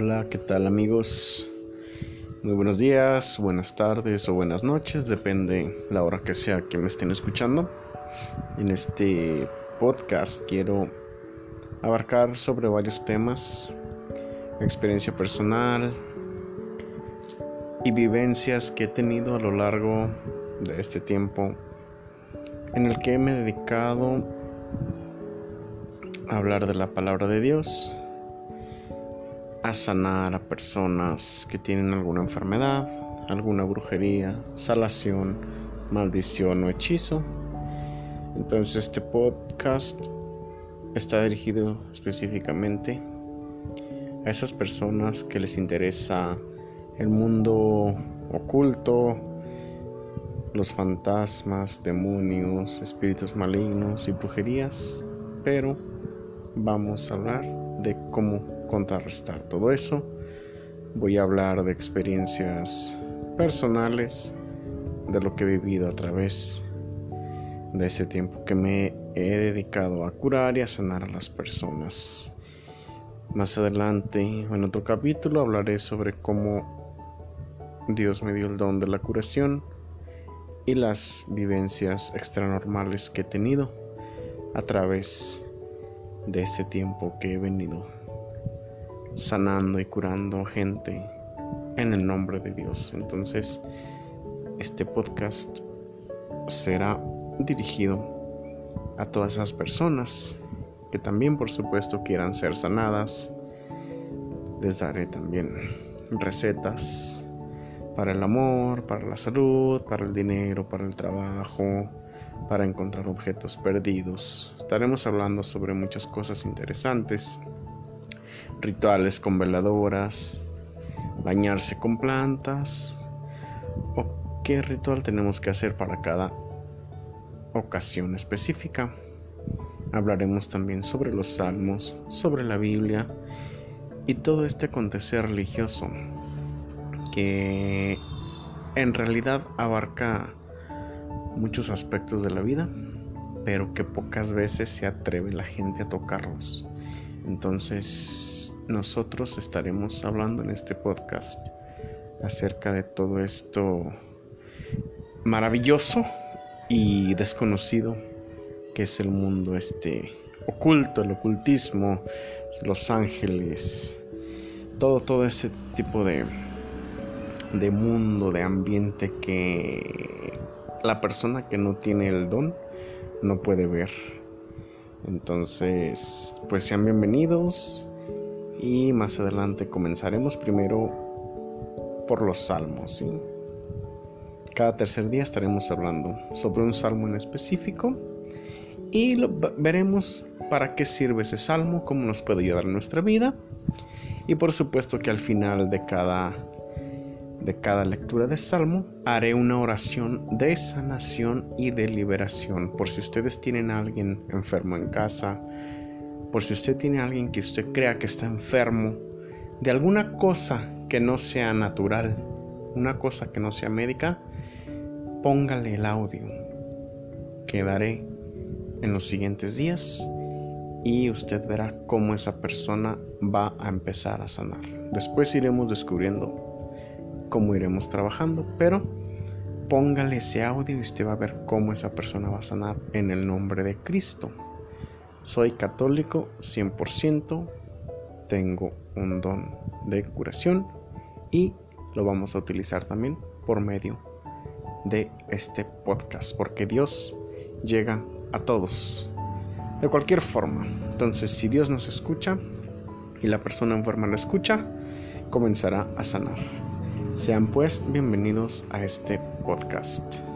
Hola, ¿qué tal amigos? Muy buenos días, buenas tardes o buenas noches, depende la hora que sea que me estén escuchando. En este podcast quiero abarcar sobre varios temas, experiencia personal y vivencias que he tenido a lo largo de este tiempo en el que me he dedicado a hablar de la palabra de Dios a sanar a personas que tienen alguna enfermedad, alguna brujería, salación, maldición o hechizo. Entonces este podcast está dirigido específicamente a esas personas que les interesa el mundo oculto, los fantasmas, demonios, espíritus malignos y brujerías, pero vamos a hablar de cómo contrarrestar todo eso. Voy a hablar de experiencias personales, de lo que he vivido a través de ese tiempo que me he dedicado a curar y a sanar a las personas. Más adelante, en otro capítulo, hablaré sobre cómo Dios me dio el don de la curación y las vivencias extranormales que he tenido a través de ese tiempo que he venido sanando y curando gente en el nombre de Dios. Entonces, este podcast será dirigido a todas esas personas que también, por supuesto, quieran ser sanadas. Les daré también recetas para el amor, para la salud, para el dinero, para el trabajo, para encontrar objetos perdidos. Estaremos hablando sobre muchas cosas interesantes rituales con veladoras, bañarse con plantas o qué ritual tenemos que hacer para cada ocasión específica. Hablaremos también sobre los salmos, sobre la Biblia y todo este acontecer religioso que en realidad abarca muchos aspectos de la vida, pero que pocas veces se atreve la gente a tocarlos. Entonces, nosotros estaremos hablando en este podcast acerca de todo esto maravilloso y desconocido que es el mundo este oculto, el ocultismo, los ángeles, todo todo ese tipo de de mundo, de ambiente que la persona que no tiene el don no puede ver. Entonces, pues sean bienvenidos y más adelante comenzaremos primero por los salmos. Cada tercer día estaremos hablando sobre un salmo en específico y veremos para qué sirve ese salmo, cómo nos puede ayudar en nuestra vida y por supuesto que al final de cada de cada lectura de Salmo haré una oración de sanación y de liberación. Por si ustedes tienen alguien enfermo en casa, por si usted tiene alguien que usted crea que está enfermo de alguna cosa que no sea natural, una cosa que no sea médica, póngale el audio que daré en los siguientes días y usted verá cómo esa persona va a empezar a sanar. Después iremos descubriendo cómo iremos trabajando, pero póngale ese audio y usted va a ver cómo esa persona va a sanar en el nombre de Cristo. Soy católico 100%, tengo un don de curación y lo vamos a utilizar también por medio de este podcast, porque Dios llega a todos de cualquier forma. Entonces, si Dios nos escucha y la persona enferma lo escucha, comenzará a sanar. Sean pues bienvenidos a este podcast.